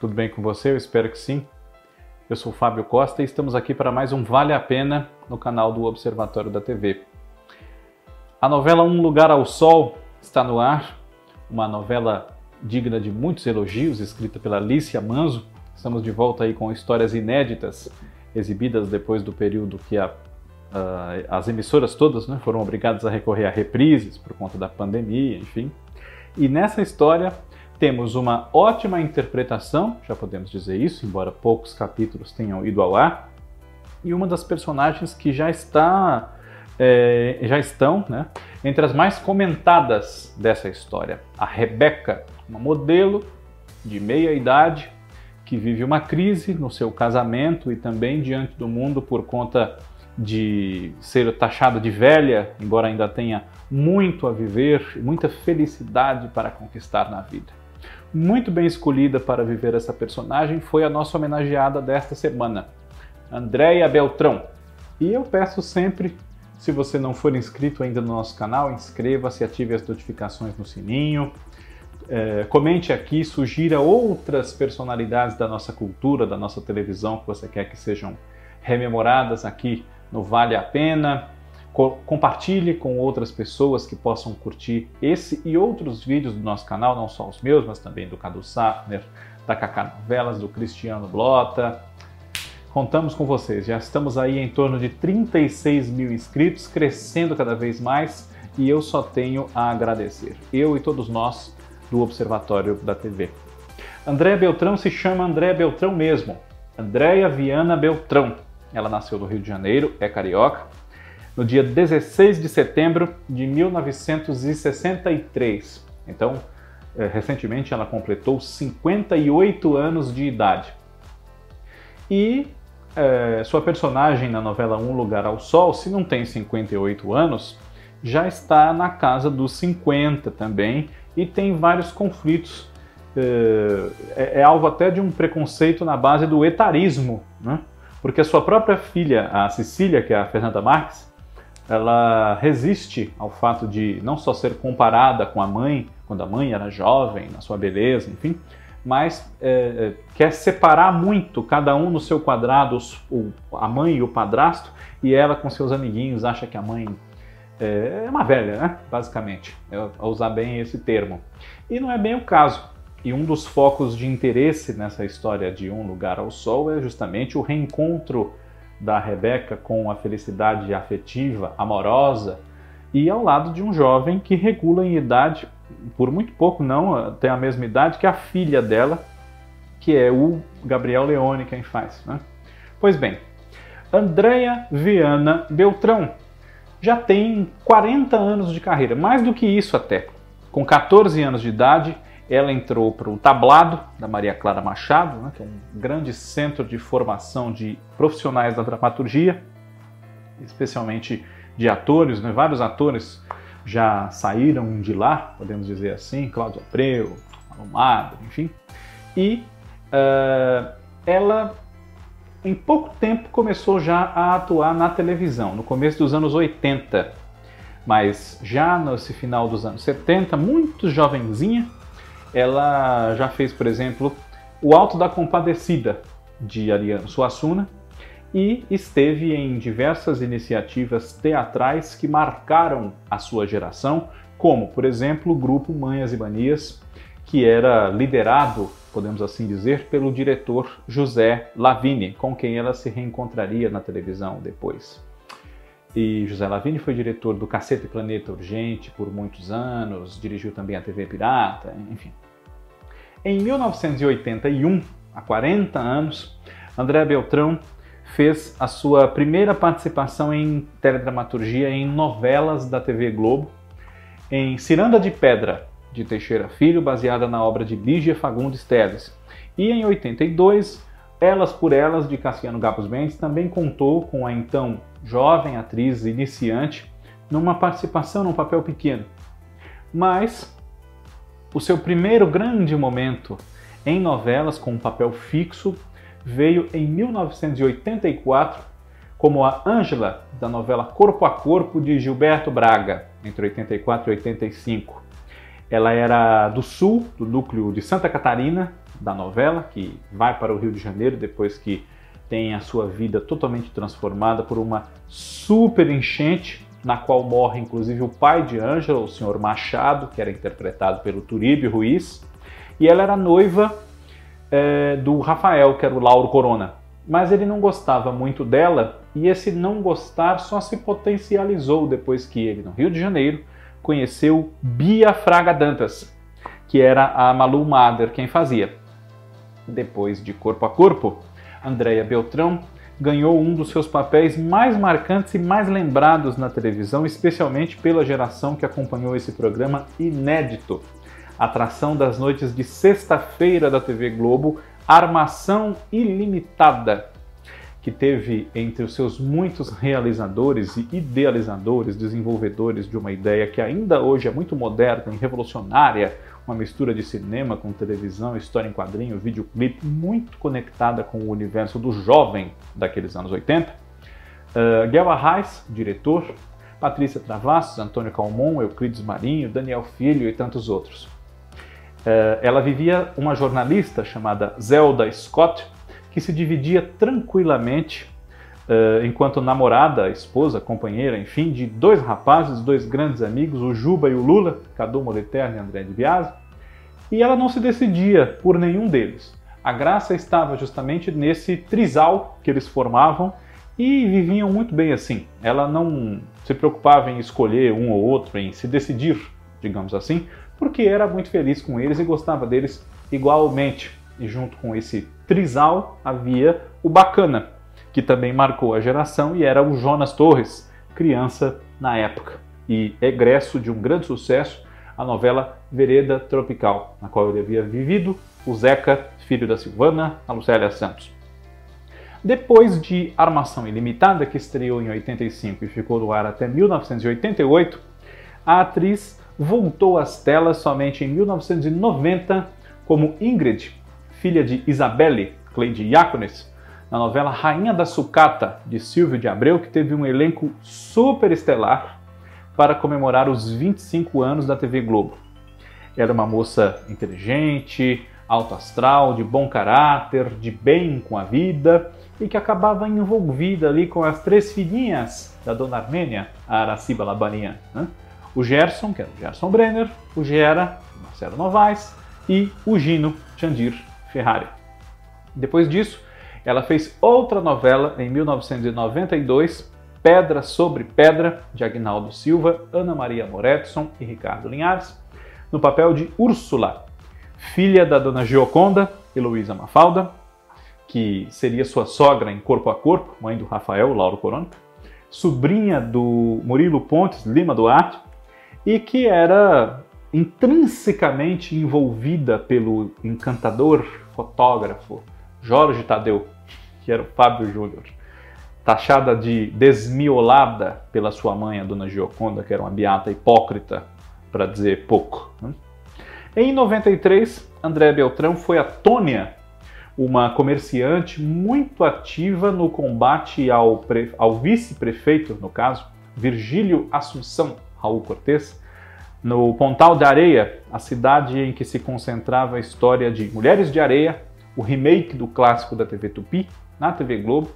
Tudo bem com você? Eu espero que sim. Eu sou Fábio Costa e estamos aqui para mais um Vale a Pena no canal do Observatório da TV. A novela Um Lugar ao Sol está no ar, uma novela digna de muitos elogios, escrita pela Alicia Manzo. Estamos de volta aí com histórias inéditas, exibidas depois do período que a Uh, as emissoras todas né, foram obrigadas a recorrer a reprises por conta da pandemia, enfim. E nessa história temos uma ótima interpretação, já podemos dizer isso, embora poucos capítulos tenham ido ao ar, e uma das personagens que já está é, já estão né, entre as mais comentadas dessa história. A Rebeca, uma modelo de meia idade que vive uma crise no seu casamento e também diante do mundo por conta de ser taxada de velha, embora ainda tenha muito a viver, muita felicidade para conquistar na vida. Muito bem escolhida para viver essa personagem foi a nossa homenageada desta semana, Andréia Beltrão. E eu peço sempre, se você não for inscrito ainda no nosso canal, inscreva-se, ative as notificações no sininho, é, comente aqui, sugira outras personalidades da nossa cultura, da nossa televisão que você quer que sejam rememoradas aqui no Vale a Pena. Co compartilhe com outras pessoas que possam curtir esse e outros vídeos do nosso canal, não só os meus, mas também do Cadu Safner, da Cacá Novelas, do Cristiano Blota. Contamos com vocês, já estamos aí em torno de 36 mil inscritos, crescendo cada vez mais e eu só tenho a agradecer. Eu e todos nós do Observatório da TV. Andréa Beltrão se chama Andréa Beltrão mesmo. Andréa Viana Beltrão. Ela nasceu no Rio de Janeiro, é carioca, no dia 16 de setembro de 1963. Então, é, recentemente ela completou 58 anos de idade. E é, sua personagem na novela Um Lugar ao Sol, se não tem 58 anos, já está na casa dos 50 também e tem vários conflitos. É, é, é alvo até de um preconceito na base do etarismo, né? porque a sua própria filha, a Cecília, que é a Fernanda Marques, ela resiste ao fato de não só ser comparada com a mãe, quando a mãe era jovem, na sua beleza, enfim, mas é, é quer separar muito, cada um no seu quadrado, o, a mãe e o padrasto, e ela com seus amiguinhos acha que a mãe é, é uma velha, né? basicamente, é, usar bem esse termo. E não é bem o caso. E um dos focos de interesse nessa história de Um Lugar ao Sol é justamente o reencontro da Rebeca com a felicidade afetiva, amorosa, e ao lado de um jovem que regula em idade, por muito pouco não, tem a mesma idade que a filha dela, que é o Gabriel Leone quem faz. Né? Pois bem, Andréia Viana Beltrão já tem 40 anos de carreira, mais do que isso até. Com 14 anos de idade, ela entrou para o Tablado, da Maria Clara Machado, né, que é um grande centro de formação de profissionais da dramaturgia, especialmente de atores. Né, vários atores já saíram de lá, podemos dizer assim, Cláudio Abreu, Almada, enfim. E uh, ela, em pouco tempo, começou já a atuar na televisão, no começo dos anos 80. Mas já nesse final dos anos 70, muito jovenzinha, ela já fez, por exemplo, O Alto da Compadecida, de Ariano Suassuna, e esteve em diversas iniciativas teatrais que marcaram a sua geração, como, por exemplo, o grupo Manhas e Manias, que era liderado, podemos assim dizer, pelo diretor José Lavini, com quem ela se reencontraria na televisão depois. E José Lavini foi diretor do Cacete Planeta Urgente por muitos anos, dirigiu também a TV Pirata, enfim. Em 1981, há 40 anos, André Beltrão fez a sua primeira participação em teledramaturgia em novelas da TV Globo, em Ciranda de Pedra, de Teixeira Filho, baseada na obra de Lígia Fagundes Teles. E em 82, Elas por Elas, de Cassiano Gabos Mendes, também contou com a então jovem atriz iniciante numa participação num papel pequeno. Mas o seu primeiro grande momento em novelas com um papel fixo veio em 1984 como a Ângela da novela Corpo a Corpo de Gilberto Braga, entre 84 e 85. Ela era do sul, do núcleo de Santa Catarina, da novela, que vai para o Rio de Janeiro depois que tem a sua vida totalmente transformada por uma super enchente, na qual morre inclusive o pai de Ângela, o senhor Machado, que era interpretado pelo Turíbio Ruiz, e ela era noiva é, do Rafael, que era o Lauro Corona. Mas ele não gostava muito dela e esse não gostar só se potencializou depois que ele, no Rio de Janeiro, conheceu Bia Fraga Dantas, que era a Malu Mader quem fazia. Depois de Corpo a Corpo, Andréia Beltrão ganhou um dos seus papéis mais marcantes e mais lembrados na televisão, especialmente pela geração que acompanhou esse programa inédito. Atração das noites de sexta-feira da TV Globo, Armação Ilimitada, que teve entre os seus muitos realizadores e idealizadores, desenvolvedores de uma ideia que ainda hoje é muito moderna e revolucionária, uma mistura de cinema com televisão, história em quadrinho, videoclipe, muito conectada com o universo do jovem daqueles anos 80. Uh, Guel diretor, Patrícia Travassos, Antônio Calmon, Euclides Marinho, Daniel Filho e tantos outros. Uh, ela vivia uma jornalista chamada Zelda Scott, que se dividia tranquilamente Uh, enquanto namorada, esposa, companheira, enfim, de dois rapazes, dois grandes amigos, o Juba e o Lula, Cadu Moliterno e André de Biasi, e ela não se decidia por nenhum deles. A graça estava justamente nesse trisal que eles formavam e viviam muito bem assim. Ela não se preocupava em escolher um ou outro, em se decidir, digamos assim, porque era muito feliz com eles e gostava deles igualmente. E junto com esse trisal havia o bacana, que também marcou a geração e era o Jonas Torres, criança na época e egresso de um grande sucesso, a novela Vereda Tropical, na qual ele havia vivido o Zeca, filho da Silvana, a Lucélia Santos. Depois de Armação Ilimitada, que estreou em 85 e ficou no ar até 1988, a atriz voltou às telas somente em 1990 como Ingrid, filha de Isabelle Cleide Iacones, na novela Rainha da Sucata, de Silvio de Abreu, que teve um elenco super estelar para comemorar os 25 anos da TV Globo. Era uma moça inteligente, alto astral, de bom caráter, de bem com a vida e que acabava envolvida ali com as três filhinhas da dona Armênia, a Araciba Labarinha. Né? O Gerson, que era o Gerson Brenner, o Gera, Marcelo Novaes e o Gino Jandir Ferrari. Depois disso, ela fez outra novela em 1992, Pedra sobre Pedra, de Agnaldo Silva, Ana Maria Moretson e Ricardo Linhares, no papel de Úrsula, filha da dona Gioconda, Heloísa Mafalda, que seria sua sogra em Corpo a Corpo, mãe do Rafael, Lauro Corona, sobrinha do Murilo Pontes Lima Duarte, e que era intrinsecamente envolvida pelo encantador fotógrafo Jorge Tadeu que era o Fábio Júnior, taxada de desmiolada pela sua mãe, a dona Gioconda, que era uma beata hipócrita, para dizer pouco. Né? Em 93, André Beltrão foi a Tônia, uma comerciante muito ativa no combate ao, ao vice-prefeito, no caso, Virgílio Assunção Raul Cortez, no Pontal de Areia, a cidade em que se concentrava a história de Mulheres de Areia, o remake do clássico da TV Tupi, na TV Globo,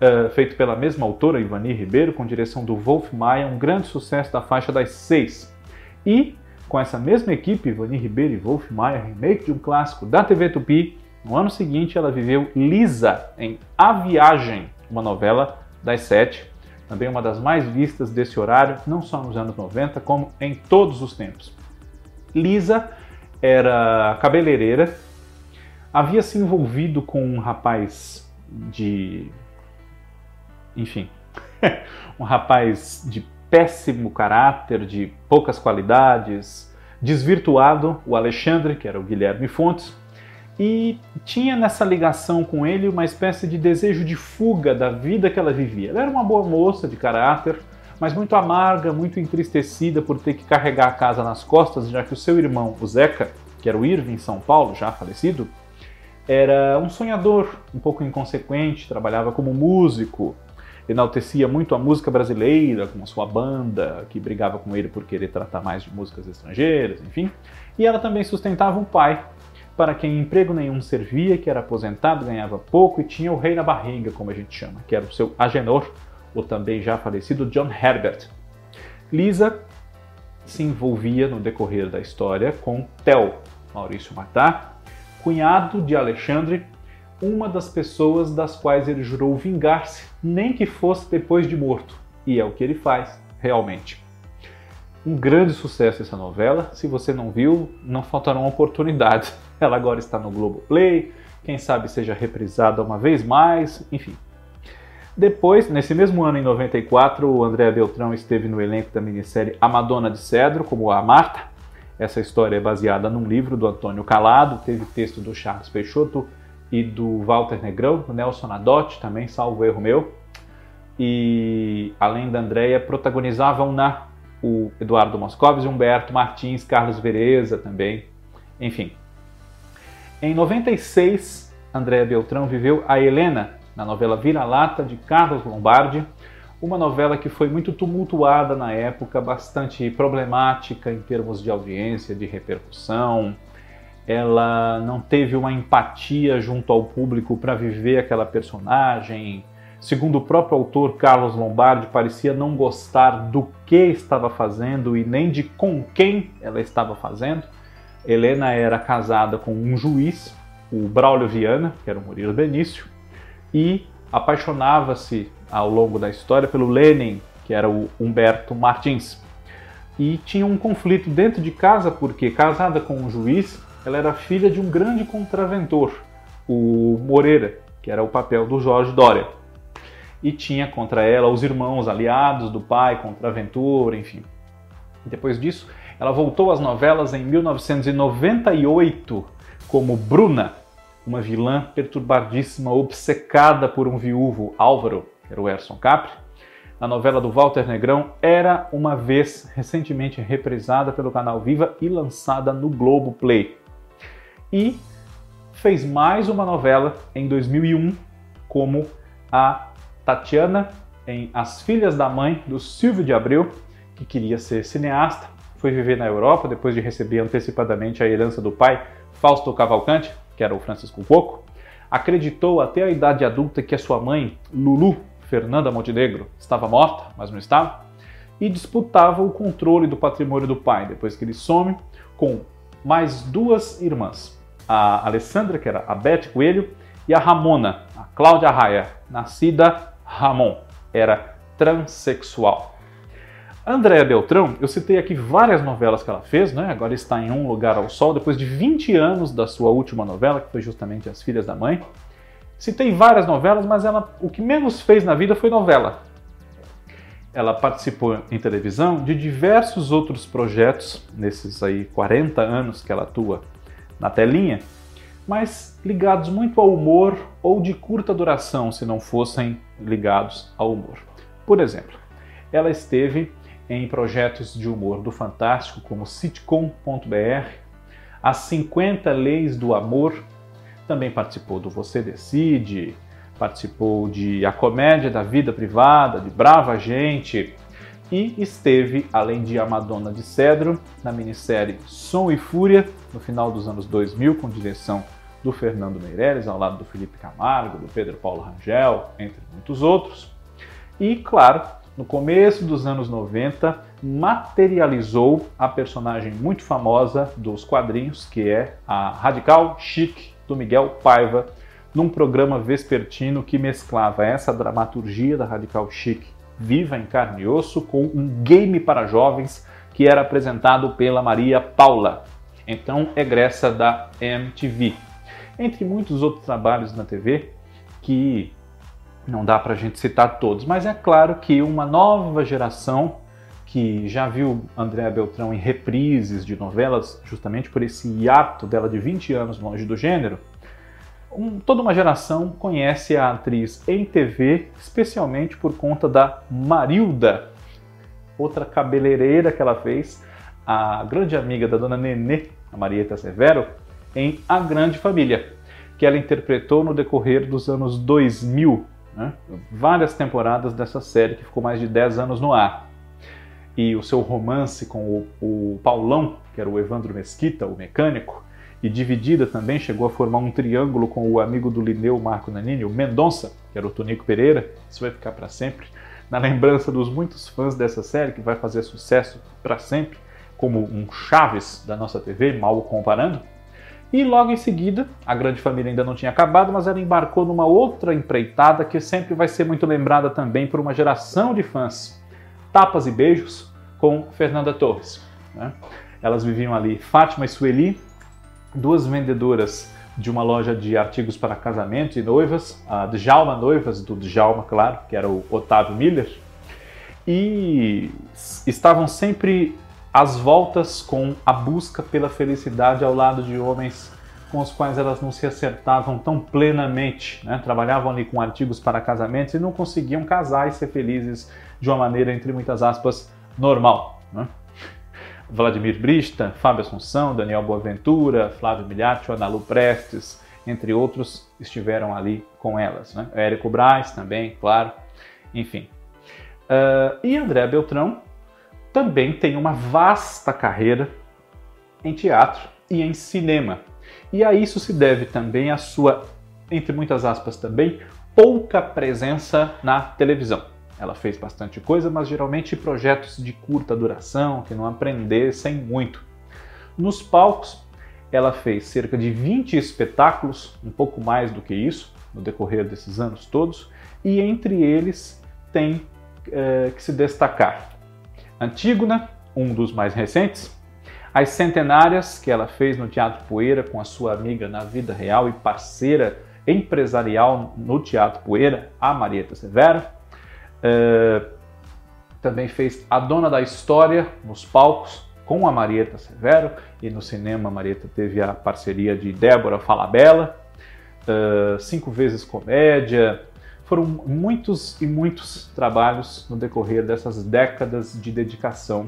uh, feito pela mesma autora, Ivani Ribeiro, com direção do Wolf Maia, um grande sucesso da faixa das seis. E, com essa mesma equipe, Ivani Ribeiro e Wolf Maia, remake de um clássico da TV Tupi, no ano seguinte ela viveu Lisa em A Viagem, uma novela das sete, também uma das mais vistas desse horário, não só nos anos 90, como em todos os tempos. Lisa era cabeleireira, havia se envolvido com um rapaz de. Enfim, um rapaz de péssimo caráter, de poucas qualidades, desvirtuado, o Alexandre, que era o Guilherme Fontes, e tinha nessa ligação com ele uma espécie de desejo de fuga da vida que ela vivia. Ela era uma boa moça de caráter, mas muito amarga, muito entristecida por ter que carregar a casa nas costas, já que o seu irmão, o Zeca, que era o Irving São Paulo, já falecido, era um sonhador, um pouco inconsequente, trabalhava como músico, enaltecia muito a música brasileira, com a sua banda, que brigava com ele por querer tratar mais de músicas estrangeiras, enfim. E ela também sustentava um pai para quem emprego nenhum servia, que era aposentado, ganhava pouco e tinha o rei na barriga, como a gente chama, que era o seu Agenor, o também já falecido John Herbert. Lisa se envolvia no decorrer da história com Tel, Maurício Matar, cunhado de Alexandre, uma das pessoas das quais ele jurou vingar-se, nem que fosse depois de morto. E é o que ele faz, realmente. Um grande sucesso essa novela. Se você não viu, não faltarão oportunidades. Ela agora está no Globoplay, quem sabe seja reprisada uma vez mais, enfim. Depois, nesse mesmo ano, em 94, o André Beltrão esteve no elenco da minissérie A Madonna de Cedro, como a Marta. Essa história é baseada num livro do Antônio Calado, teve texto do Charles Peixoto e do Walter Negrão, do Nelson Adotti, também, salvo erro meu. E, além da Andréia, protagonizavam na o Eduardo Moscovis, Humberto Martins, Carlos Vereza também, enfim. Em 96, Andréa Beltrão viveu a Helena, na novela Vira-Lata, de Carlos Lombardi, uma novela que foi muito tumultuada na época, bastante problemática em termos de audiência, de repercussão. Ela não teve uma empatia junto ao público para viver aquela personagem. Segundo o próprio autor Carlos Lombardi, parecia não gostar do que estava fazendo e nem de com quem ela estava fazendo. Helena era casada com um juiz, o Braulio Viana, que era o Murilo Benício, e apaixonava-se ao longo da história pelo Lenin, que era o Humberto Martins. E tinha um conflito dentro de casa porque, casada com um juiz, ela era filha de um grande contraventor, o Moreira, que era o papel do Jorge Dória. E tinha contra ela os irmãos aliados do pai, contraventor, enfim. Depois disso, ela voltou às novelas em 1998 como Bruna, uma vilã perturbadíssima, obcecada por um viúvo, Álvaro, era o Erson Capri. A novela do Walter Negrão era uma vez recentemente reprisada pelo canal Viva e lançada no Globo Play. E fez mais uma novela em 2001 como a Tatiana em As Filhas da Mãe do Silvio de Abreu, que queria ser cineasta, foi viver na Europa depois de receber antecipadamente a herança do pai, Fausto Cavalcante, que era o Francisco Coco, acreditou até a idade adulta que a sua mãe, Lulu Fernanda Montenegro, estava morta, mas não estava, e disputava o controle do patrimônio do pai, depois que ele some, com mais duas irmãs, a Alessandra, que era a Beth Coelho, e a Ramona, a Cláudia Raia, nascida Ramon, era transexual. Andréa Beltrão, eu citei aqui várias novelas que ela fez, né? Agora está em Um Lugar ao Sol, depois de 20 anos da sua última novela, que foi justamente As Filhas da Mãe. Citei várias novelas, mas ela, o que menos fez na vida foi novela. Ela participou em televisão de diversos outros projetos, nesses aí 40 anos que ela atua na telinha, mas ligados muito ao humor ou de curta duração, se não fossem ligados ao humor. Por exemplo, ela esteve em projetos de humor do Fantástico, como sitcom.br, As 50 Leis do Amor, também participou do Você Decide, participou de A Comédia da Vida Privada, de Brava Gente, e esteve, além de A Madonna de Cedro, na minissérie Som e Fúria, no final dos anos 2000, com direção do Fernando Meirelles, ao lado do Felipe Camargo, do Pedro Paulo Rangel, entre muitos outros. E, claro, no começo dos anos 90, materializou a personagem muito famosa dos quadrinhos, que é a Radical Chic do Miguel Paiva, num programa vespertino que mesclava essa dramaturgia da Radical Chic viva em carne e osso com um game para jovens que era apresentado pela Maria Paula, então egressa da MTV. Entre muitos outros trabalhos na TV que não dá para a gente citar todos, mas é claro que uma nova geração que já viu Andréa Beltrão em reprises de novelas, justamente por esse hiato dela de 20 anos longe do gênero, um, toda uma geração conhece a atriz em TV, especialmente por conta da Marilda, outra cabeleireira que ela fez, a grande amiga da dona Nenê, a Marieta Severo, em A Grande Família, que ela interpretou no decorrer dos anos 2000, né? várias temporadas dessa série que ficou mais de 10 anos no ar. E o seu romance com o, o Paulão, que era o Evandro Mesquita, o mecânico, e dividida também, chegou a formar um triângulo com o amigo do Lineu Marco Nanini, o Mendonça, que era o Tonico Pereira. Isso vai ficar para sempre na lembrança dos muitos fãs dessa série, que vai fazer sucesso para sempre, como um Chaves da nossa TV, mal comparando. E logo em seguida, a grande família ainda não tinha acabado, mas ela embarcou numa outra empreitada que sempre vai ser muito lembrada também por uma geração de fãs. Tapas e beijos com Fernanda Torres. Né? Elas viviam ali, Fátima e Sueli, duas vendedoras de uma loja de artigos para casamento e noivas, a Djalma Noivas, do Djalma, claro, que era o Otávio Miller, e estavam sempre às voltas com a busca pela felicidade ao lado de homens com os quais elas não se acertavam tão plenamente, né? trabalhavam ali com artigos para casamentos e não conseguiam casar e ser felizes de uma maneira, entre muitas aspas, normal. Né? Vladimir Brista, Fábio Assunção, Daniel Boaventura, Flávio Milhati, Analu Prestes, entre outros, estiveram ali com elas. Né? Érico Braz também, claro, enfim. Uh, e André Beltrão também tem uma vasta carreira em teatro e em cinema. E a isso se deve também a sua, entre muitas aspas também, pouca presença na televisão. Ela fez bastante coisa, mas geralmente projetos de curta duração, que não aprendessem muito. Nos palcos, ela fez cerca de 20 espetáculos, um pouco mais do que isso, no decorrer desses anos todos, e entre eles tem é, que se destacar Antígona, um dos mais recentes, as centenárias que ela fez no Teatro Poeira com a sua amiga na vida real e parceira empresarial no Teatro Poeira, a Marieta Severo, Uh, também fez A Dona da História nos palcos com a Marieta Severo e no cinema a Marieta teve a parceria de Débora Falabella, uh, cinco vezes comédia. Foram muitos e muitos trabalhos no decorrer dessas décadas de dedicação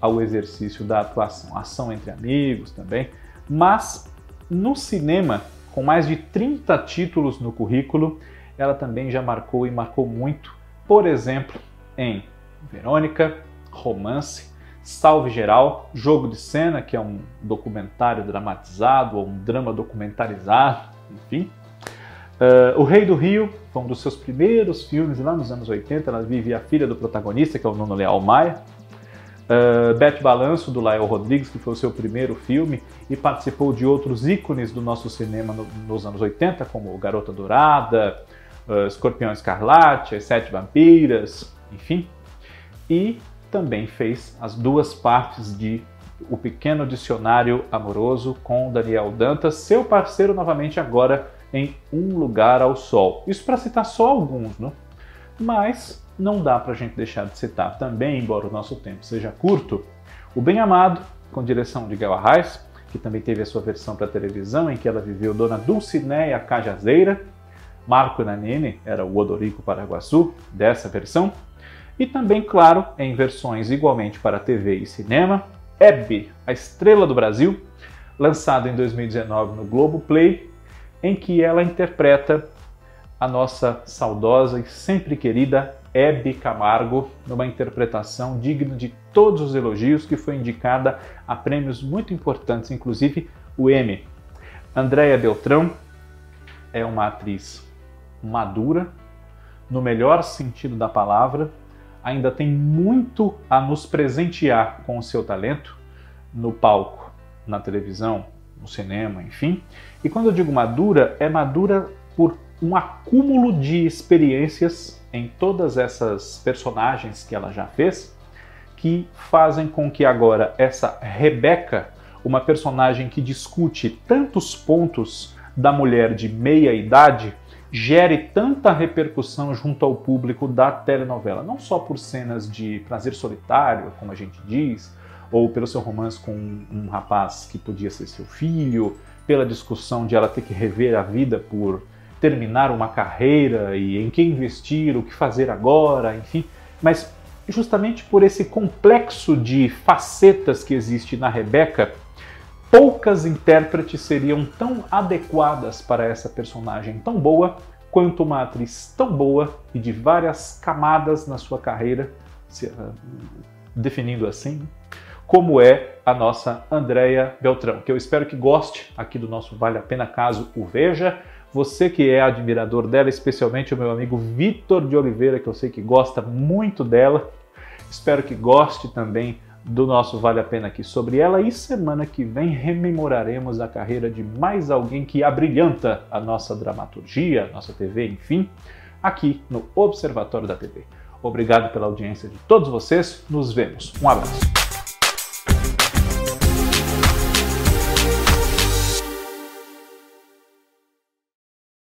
ao exercício da atuação, ação entre amigos também, mas no cinema, com mais de 30 títulos no currículo, ela também já marcou e marcou muito. Por exemplo, em Verônica, Romance, Salve Geral, Jogo de Cena, que é um documentário dramatizado ou um drama documentarizado, enfim. Uh, o Rei do Rio foi um dos seus primeiros filmes lá nos anos 80. Ela vive a filha do protagonista, que é o Nuno Leal Maia. Uh, Bete Balanço, do Lael Rodrigues, que foi o seu primeiro filme, e participou de outros ícones do nosso cinema no, nos anos 80, como Garota Dourada, uh, Escorpião Escarlate, As Sete Vampiras, enfim. E também fez as duas partes de O Pequeno Dicionário Amoroso com Daniel Dantas, seu parceiro novamente agora em Um Lugar ao Sol. Isso para citar só alguns, né? Mas não dá para a gente deixar de citar também, embora o nosso tempo seja curto, O Bem Amado, com direção de Gal Arraes, que também teve a sua versão para televisão, em que ela viveu Dona Dulcineia Cajazeira, Marco Nanini era o Odorico Paraguaçu dessa versão, e também, claro, em versões igualmente para TV e cinema, Hebe, a estrela do Brasil, lançado em 2019 no Globo Play, em que ela interpreta a nossa saudosa e sempre querida Hebe Camargo, numa interpretação digna de todos os elogios, que foi indicada a prêmios muito importantes, inclusive o Emmy. Andréia Beltrão é uma atriz madura, no melhor sentido da palavra, ainda tem muito a nos presentear com o seu talento no palco, na televisão, no cinema, enfim. E quando eu digo madura, é madura por um acúmulo de experiências em todas essas personagens que ela já fez, que fazem com que agora essa Rebeca, uma personagem que discute tantos pontos da mulher de meia idade, gere tanta repercussão junto ao público da telenovela, não só por cenas de prazer solitário, como a gente diz, ou pelo seu romance com um rapaz que podia ser seu filho, pela discussão de ela ter que rever a vida por terminar uma carreira e em que investir, o que fazer agora, enfim, mas justamente por esse complexo de facetas que existe na Rebeca, poucas intérpretes seriam tão adequadas para essa personagem tão boa quanto uma atriz tão boa e de várias camadas na sua carreira, se, uh, definindo assim, como é a nossa Andréia Beltrão, que eu espero que goste aqui do nosso Vale a Pena caso o veja. Você que é admirador dela, especialmente o meu amigo Vitor de Oliveira, que eu sei que gosta muito dela. Espero que goste também do nosso Vale a Pena aqui sobre ela e semana que vem rememoraremos a carreira de mais alguém que abrilhanta a nossa dramaturgia, a nossa TV, enfim, aqui no Observatório da TV. Obrigado pela audiência de todos vocês, nos vemos. Um abraço.